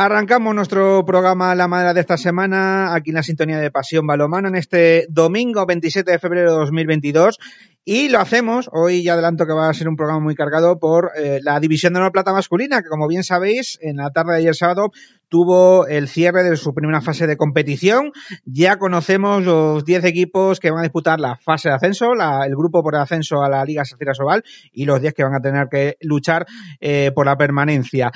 Arrancamos nuestro programa La Madera de esta semana, aquí en la sintonía de Pasión Balomano, en este domingo 27 de febrero de 2022. Y lo hacemos, hoy ya adelanto que va a ser un programa muy cargado por eh, la división de honor plata masculina, que como bien sabéis, en la tarde de ayer sábado tuvo el cierre de su primera fase de competición. Ya conocemos los 10 equipos que van a disputar la fase de ascenso, la, el grupo por ascenso a la Liga Sacira Sobal y los 10 que van a tener que luchar eh, por la permanencia.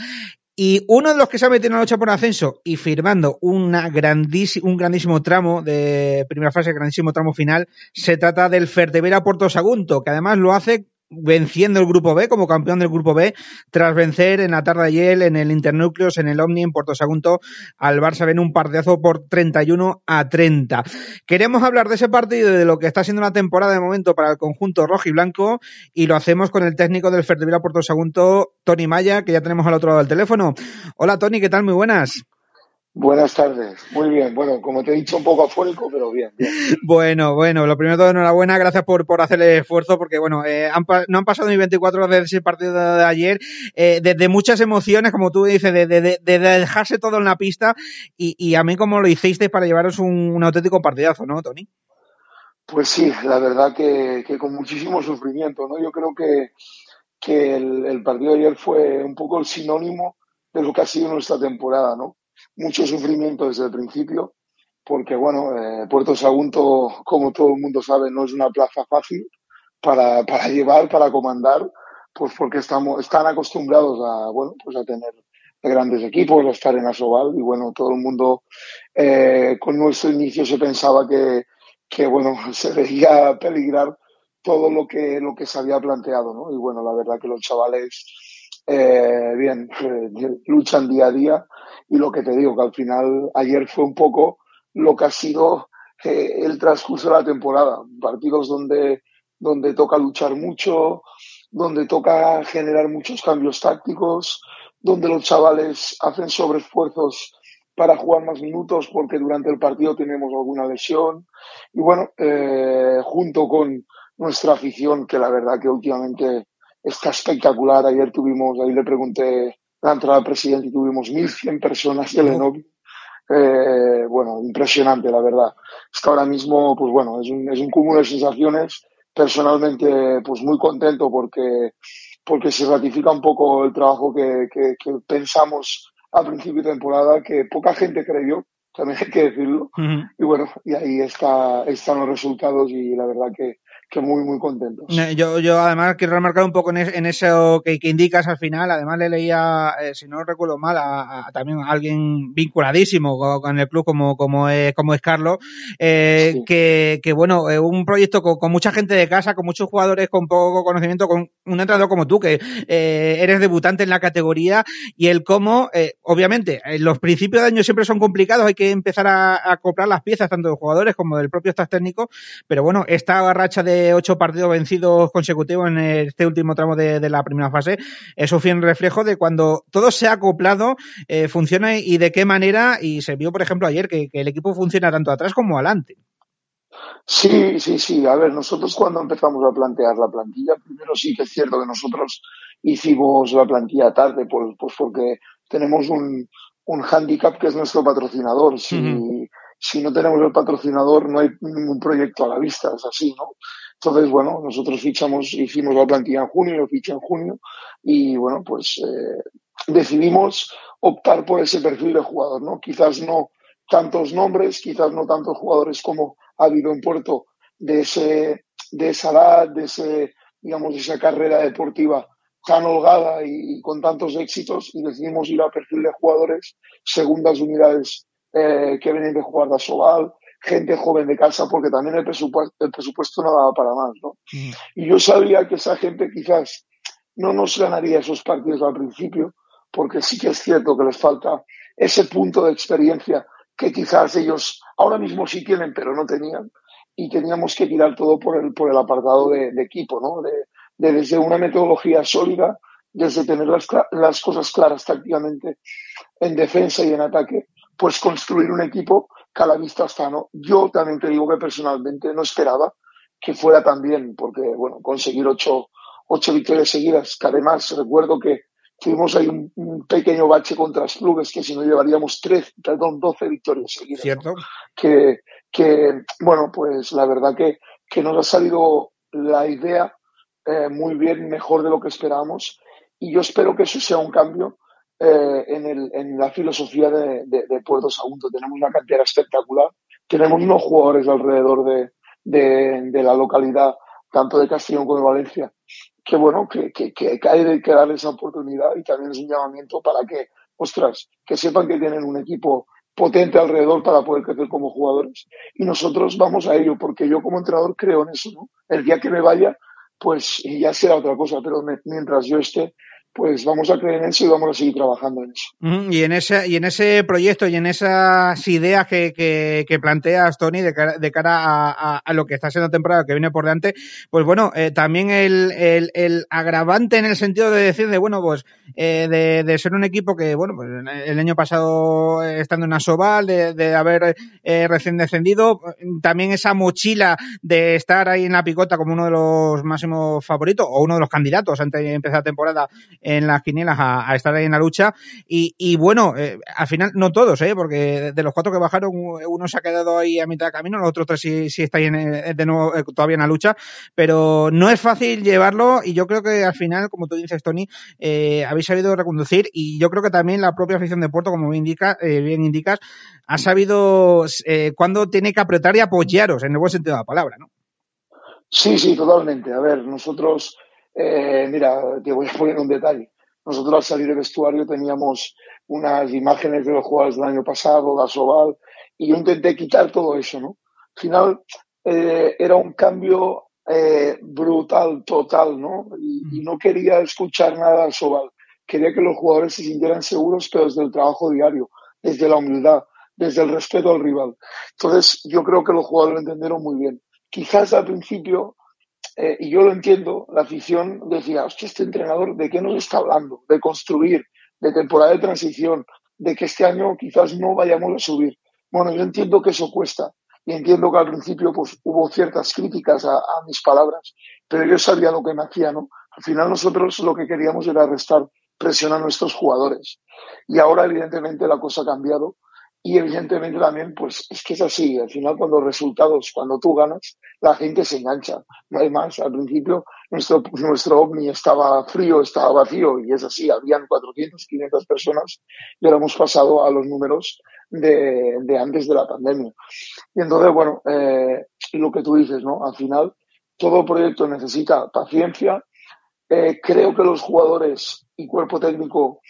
Y uno de los que se ha metido en la lucha por ascenso y firmando una un grandísimo tramo de primera fase, grandísimo tramo final, se trata del Fertevera Porto Sagunto, que además lo hace venciendo el grupo B como campeón del grupo B tras vencer en la tarde de ayer en el Internúcleos, en el Omni, en Puerto Sagunto, al Barça ven un partidazo por 31 a 30. Queremos hablar de ese partido y de lo que está siendo la temporada de momento para el conjunto rojo y blanco y lo hacemos con el técnico del Fertevila Puerto Sagunto, Tony Maya, que ya tenemos al otro lado del teléfono. Hola Tony, ¿qué tal? Muy buenas. Buenas tardes, muy bien. Bueno, como te he dicho, un poco afónico, pero bien. Bueno, bueno, lo primero de todo, enhorabuena, gracias por, por hacer el esfuerzo, porque bueno, eh, no han pasado ni 24 horas desde ese partido de, ayer, eh, desde muchas emociones, como tú dices, de, de, de, dejarse todo en la pista, y, y a mí como lo hicisteis para llevaros un, un, auténtico partidazo, ¿no, Tony? Pues sí, la verdad que, que con muchísimo sufrimiento, ¿no? Yo creo que, que el, el partido de ayer fue un poco el sinónimo de lo que ha sido nuestra temporada, ¿no? Mucho sufrimiento desde el principio, porque bueno, eh, Puerto Sagunto, como todo el mundo sabe, no es una plaza fácil para, para llevar, para comandar, pues porque estamos, están acostumbrados a, bueno, pues a tener grandes equipos, a estar en Asobal, y bueno, todo el mundo eh, con nuestro inicio se pensaba que, que bueno, se veía peligrar todo lo que, lo que se había planteado, ¿no? Y bueno, la verdad que los chavales, eh, bien, eh, luchan día a día y lo que te digo, que al final ayer fue un poco lo que ha sido eh, el transcurso de la temporada. Partidos donde, donde toca luchar mucho, donde toca generar muchos cambios tácticos, donde los chavales hacen sobreesfuerzos para jugar más minutos porque durante el partido tenemos alguna lesión. Y bueno, eh, junto con nuestra afición, que la verdad que últimamente está espectacular. Ayer tuvimos, ahí le pregunté la entrada del presidente y tuvimos 1.100 personas del ENOVI. Eh, bueno, impresionante, la verdad. Hasta ahora mismo, pues bueno, es un, es un cúmulo de sensaciones. Personalmente, pues muy contento porque, porque se ratifica un poco el trabajo que, que, que pensamos a principio de temporada, que poca gente creyó, también hay que decirlo. Y bueno, y ahí está, están los resultados y la verdad que, que muy, muy contentos. Yo, yo además quiero remarcar un poco en, en eso que, que, indicas al final. Además le leía, eh, si no recuerdo mal, a, a, también a alguien vinculadísimo con, con, el club como, como, es, como es Carlos, eh, sí. que, que, bueno, eh, un proyecto con, con, mucha gente de casa, con muchos jugadores con poco conocimiento, con un entrenador como tú, que eh, eres debutante en la categoría, y el cómo, eh, obviamente, los principios de año siempre son complicados, hay que empezar a, a acoplar las piezas tanto de jugadores como del propio staff técnico, pero bueno, esta racha de ocho partidos vencidos consecutivos en este último tramo de, de la primera fase, eso fue un reflejo de cuando todo se ha acoplado, eh, funciona y de qué manera, y se vio, por ejemplo, ayer que, que el equipo funciona tanto atrás como adelante. Sí, sí, sí. A ver, nosotros cuando empezamos a plantear la plantilla, primero sí que es cierto que nosotros hicimos la plantilla tarde, pues, pues porque tenemos un, un handicap que es nuestro patrocinador. Si, uh -huh. si no tenemos el patrocinador, no hay ningún proyecto a la vista, es así, ¿no? Entonces, bueno, nosotros fichamos, hicimos la plantilla en junio, lo fiché en junio, y bueno, pues eh, decidimos optar por ese perfil de jugador, ¿no? Quizás no tantos nombres, quizás no tantos jugadores como ha habido en Puerto de ese, de esa edad, de ese, digamos, de esa carrera deportiva tan holgada y, con tantos éxitos, y decidimos ir a perfil de jugadores, segundas unidades eh, que vienen de jugar de Asobal, gente joven de casa porque también el presupuesto, el presupuesto no daba para más, ¿no? Mm. Y yo sabía que esa gente quizás no nos ganaría esos partidos al principio, porque sí que es cierto que les falta ese punto de experiencia que quizás ellos ahora mismo sí tienen, pero no tenían. Y teníamos que tirar todo por el, por el apartado de, de equipo, ¿no? De, de, desde una metodología sólida, desde tener las, las cosas claras tácticamente en defensa y en ataque, pues construir un equipo que a la vista está, ¿no? Yo también te digo que personalmente no esperaba que fuera tan bien, porque, bueno, conseguir ocho, ocho victorias seguidas, que además recuerdo que tuvimos ahí un, pequeño bache contra clubes que si no llevaríamos tres, perdón, 12 victorias seguidas. Cierto. Que, que, bueno, pues la verdad que, que nos ha salido la idea eh, muy bien, mejor de lo que esperábamos. Y yo espero que eso sea un cambio eh, en, el, en, la filosofía de, de, Puerto Sagunto. Tenemos una cantera espectacular, tenemos unos jugadores alrededor de, de, la localidad, tanto de Castellón como de Valencia, que bueno, que, que, que hay que darle esa oportunidad y también es un llamamiento para que, ostras, que sepan que tienen un equipo potente alrededor para poder crecer como jugadores. Y nosotros vamos a ello, porque yo como entrenador creo en eso, ¿no? El día que me vaya, pues ya será otra cosa, pero mientras yo esté, pues vamos a creer en eso y vamos a seguir trabajando en eso. Y en ese, y en ese proyecto y en esas ideas que, planteas, Tony, de cara, de cara a, lo que está siendo temporada que viene por delante, pues bueno, eh, también el, agravante en el sentido de decir de, bueno, pues eh, de, ser un equipo que, bueno, pues el año pasado estando en Asobal, de, de haber eh, recién descendido, también esa mochila de estar ahí en la picota como uno de los máximos favoritos o uno de los candidatos antes de empezar la temporada en las quinielas a, estar ahí en la lucha. Y, y bueno, eh, al final no todos, ¿eh? porque de los cuatro que bajaron, uno se ha quedado ahí a mitad de camino, los otros tres sí, sí están eh, de nuevo eh, todavía en la lucha, pero no es fácil llevarlo y yo creo que al final, como tú dices, Tony, habéis sabido reconducir y yo creo que también la propia afición de Puerto, como bien, bien indicas, ha sabido cuándo tiene que apretar y apoyaros, en el buen sentido de la palabra, ¿no? Sí, sí, totalmente. A ver, nosotros eh, mira, te voy a poner un detalle. Nosotros al salir del vestuario teníamos unas imágenes de los jugadores del año pasado, de Asobal, y yo intenté quitar todo eso, ¿no? Al final eh, era un cambio eh, brutal, total, ¿no? Y, no quería escuchar nada de Asobal. Quería que los jugadores se sintieran seguros, pero desde el trabajo diario, desde la humildad, desde el respeto al rival. Entonces, yo creo que los jugadores lo entendieron muy bien. Quizás al principio eh, y yo lo entiendo, la afición decía, hostia, este entrenador, ¿de qué nos está hablando? De construir, de temporada de transición, de que este año quizás no vayamos a subir. Bueno, yo entiendo que eso cuesta y entiendo que al principio pues hubo ciertas críticas a, a mis palabras, pero yo sabía lo que me hacía, ¿no? Al final nosotros lo que queríamos era restar presión a nuestros jugadores. Y ahora, evidentemente, la cosa ha cambiado y evidentemente también, pues es que es así. Al final, cuando resultados, cuando tú ganas, la gente se engancha. No hay más. Al principio, nuestro, nuestro ovni estaba frío, estaba vacío, y es así. Habían 400, 500 personas, y ahora hemos pasado a los números de, de antes de la pandemia. Y entonces, bueno, eh, lo que tú dices, ¿no? Al final, todo proyecto necesita paciencia. Eh, creo que los jugadores y cuerpo técnico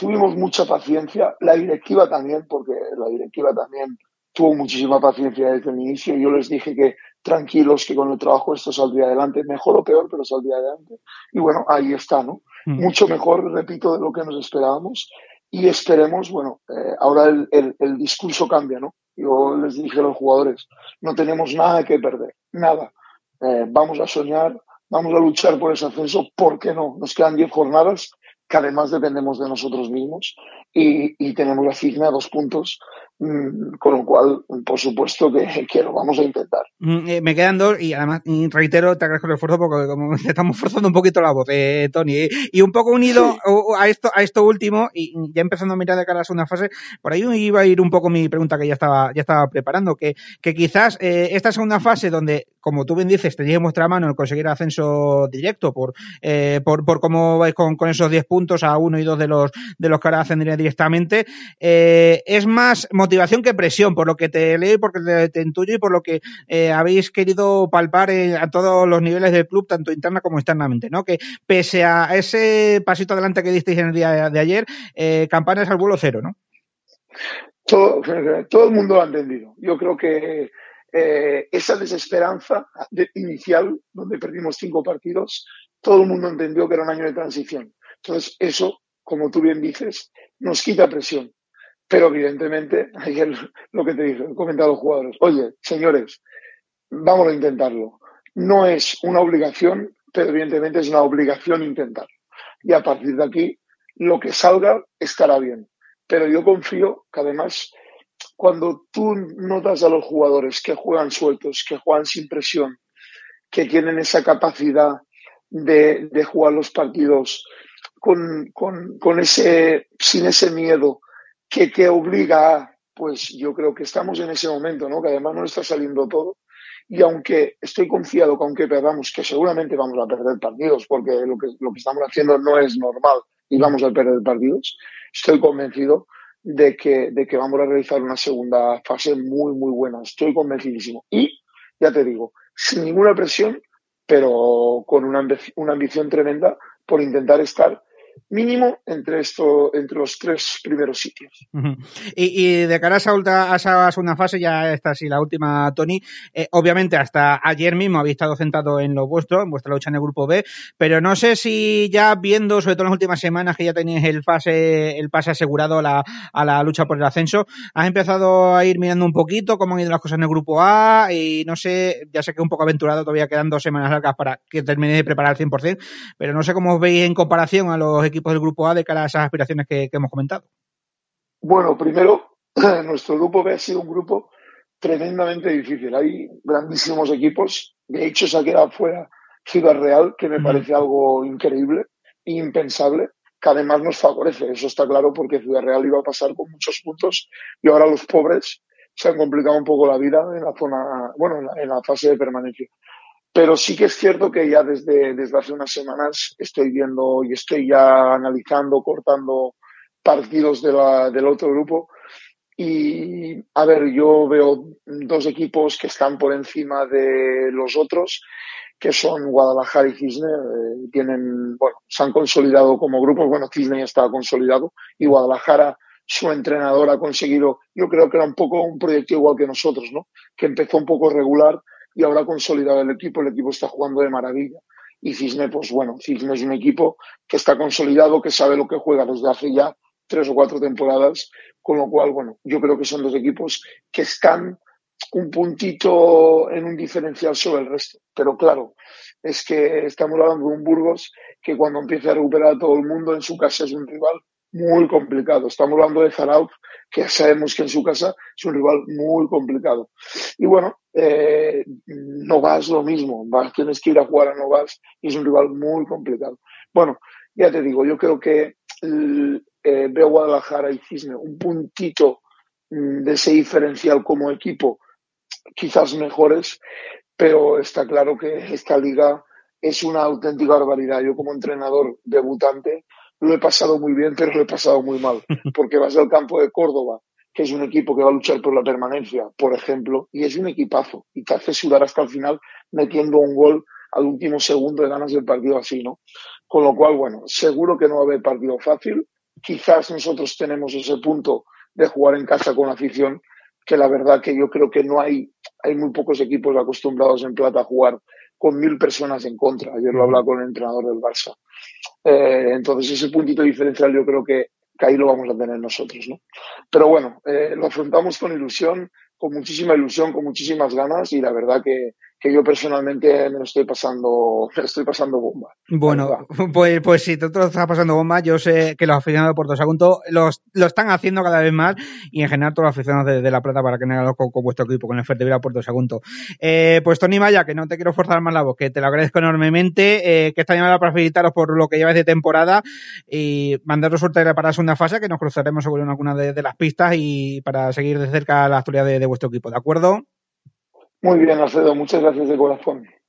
tuvimos mucha paciencia, la directiva también, porque la directiva también tuvo muchísima paciencia desde el inicio. Yo les dije que tranquilos, que con el trabajo esto saldría adelante, mejor o peor, pero saldría adelante. Y bueno, ahí está, ¿no? Mm. Mucho mejor, repito, de lo que nos esperábamos. Y esperemos, bueno, eh, ahora el, el, el, discurso cambia, ¿no? Yo les dije a los jugadores, no tenemos nada que perder, nada. Eh, vamos a soñar, vamos a luchar por ese ascenso, ¿por qué no? Nos quedan 10 jornadas, que además dependemos de nosotros mismos y, tenemos la signa dos puntos, con lo cual, por supuesto que, que lo vamos a intentar. Mm, eh, me quedan dos y además y reitero, te agradezco el esfuerzo porque como estamos forzando un poquito la voz, eh, Tony, y un poco unido sí. a esto a esto último y ya empezando a mirar de cara a la segunda fase, por ahí iba a ir un poco mi pregunta que ya estaba ya estaba preparando, que, que quizás eh, esta segunda fase donde, como tú bien dices, tenéis en vuestra mano el conseguir ascenso directo por, eh, por, por cómo vais con, con esos 10 puntos a uno y dos de los de los que ahora ascenderían directamente, eh, es más motivación que presión, por lo que te leo y porque te, te intuyo y por lo que eh, habéis querido palpar eh, a todos los niveles del club, tanto interna como externamente, ¿no? Que pese a ese pasito adelante que disteis en el día de, ayer, eh, campanas al vuelo cero, ¿no? Todo, todo el mundo lo ha entendido. Yo creo que eh, esa desesperanza de, inicial, donde perdimos cinco partidos, todo el mundo entendió que era un año de transición. Entonces, eso, como tú bien dices, nos quita presión. Pero evidentemente, ayer lo que te dije, he comentado a los jugadores, oye, señores, vamos a intentarlo. No es una obligación, pero evidentemente es una obligación intentarlo. Y a partir de aquí, lo que salga estará bien. Pero yo confío que además, cuando tú notas a los jugadores que juegan sueltos, que juegan sin presión, que tienen esa capacidad de, de jugar los partidos con, con, con ese, sin ese miedo que te obliga a, pues yo creo que estamos en ese momento, ¿no? Que además no está saliendo todo. Y aunque estoy confiado que aunque perdamos, que seguramente vamos a perder partidos, porque lo que, lo que estamos haciendo no es normal y vamos a perder partidos, estoy convencido de que, de que vamos a realizar una segunda fase muy, muy buena. Estoy convencidísimo. Y, ya te digo, sin ninguna presión, pero con una, una ambición tremenda por intentar estar mínimo entre esto, entre los tres primeros sitios. y, de cara a esa, a esa segunda fase, ya esta sí, la última, Tony, eh, obviamente hasta ayer mismo habéis estado centrado en lo vuestro, en vuestra lucha en el grupo B, pero no sé si ya viendo, sobre todo en las últimas semanas que ya tenéis el pase, el pase asegurado a la, a la lucha por el ascenso, has empezado a ir mirando un poquito cómo han ido las cosas en el grupo A y no sé, ya sé que un poco aventurado, todavía quedan dos semanas largas para que termine de preparar al 100%, pero no sé cómo os veis en comparación a los equipos del grupo A de cara a esas aspiraciones que, hemos comentado? Bueno, primero, nuestro grupo B ha sido un grupo tremendamente difícil. Hay grandísimos equipos. De hecho, se ha quedado fuera Ciudad Real, que me parece algo increíble e impensable, que además nos favorece. Eso está claro porque Ciudad Real iba a pasar con muchos puntos y ahora los pobres se han complicado un poco la vida en la zona, bueno, en la fase de permanencia. Pero sí que es cierto que ya desde, desde hace unas semanas estoy viendo y estoy ya analizando, cortando partidos de la, del otro grupo. Y a ver, yo veo dos equipos que están por encima de los otros, que son Guadalajara y Cisne. Eh, tienen, bueno, se han consolidado como grupos. Bueno, Cisne ya estaba consolidado y Guadalajara, su entrenador ha conseguido, yo creo que era un poco un proyecto igual que nosotros, ¿no? Que empezó un poco regular y ahora ha consolidado el equipo, el equipo está jugando de maravilla. Y Cisne, pues bueno, Cisne es un equipo que está consolidado, que sabe lo que juega desde hace ya tres o cuatro temporadas, con lo cual, bueno, yo creo que son dos equipos que están un puntito en un diferencial sobre el resto. Pero claro, es que estamos hablando de un Burgos que cuando empiece a recuperar a todo el mundo en su casa es un rival muy complicado. Estamos hablando de Zarauz, que sabemos que en su casa es un rival muy complicado. Y bueno, eh, Novas lo mismo, vas, tienes que ir a jugar a Novas y es un rival muy complicado. Bueno, ya te digo, yo creo que eh, veo Guadalajara y Cisne un puntito mm, de ese diferencial como equipo, quizás mejores, pero está claro que esta liga es una auténtica barbaridad. Yo como entrenador debutante lo he pasado muy bien, pero lo he pasado muy mal, porque vas al campo de Córdoba, que es un equipo que va a luchar por la permanencia, por ejemplo, y es un equipazo, y te hace sudar hasta el final metiendo un gol al último segundo de ganas del partido así, ¿no? Con lo cual, bueno, seguro que no va a haber partido fácil. Quizás nosotros tenemos ese punto de jugar en casa con afición, que la verdad que yo creo que no hay, hay muy pocos equipos acostumbrados en plata a jugar con mil personas en contra. Ayer lo hablaba con el entrenador del Barça. Eh, entonces ese puntito diferencial yo creo que, ahí lo vamos a tener nosotros, ¿no? Pero bueno, eh, lo afrontamos con ilusión, con muchísima ilusión, con muchísimas ganas y la verdad que, que yo personalmente me lo estoy pasando, me estoy pasando bomba. Bueno, pues, pues si tú te lo estás pasando bomba, yo sé que los aficionados de Puerto Sagunto los, lo están haciendo cada vez más y en general todos los aficionados de, La Plata para que no hagan con, con, vuestro equipo, con el Fuerteventura Puerto Sagunto. Eh, pues Tony Maya, que no te quiero forzar más la voz, que te lo agradezco enormemente, eh, que esta llamada para felicitaros por lo que lleváis de temporada y mandaros suerte para la segunda fase, que nos cruzaremos seguro en alguna de, las pistas y para seguir de cerca la actualidad de vuestro equipo, ¿de acuerdo? Muy bien, Alfredo, muchas gracias de corazón.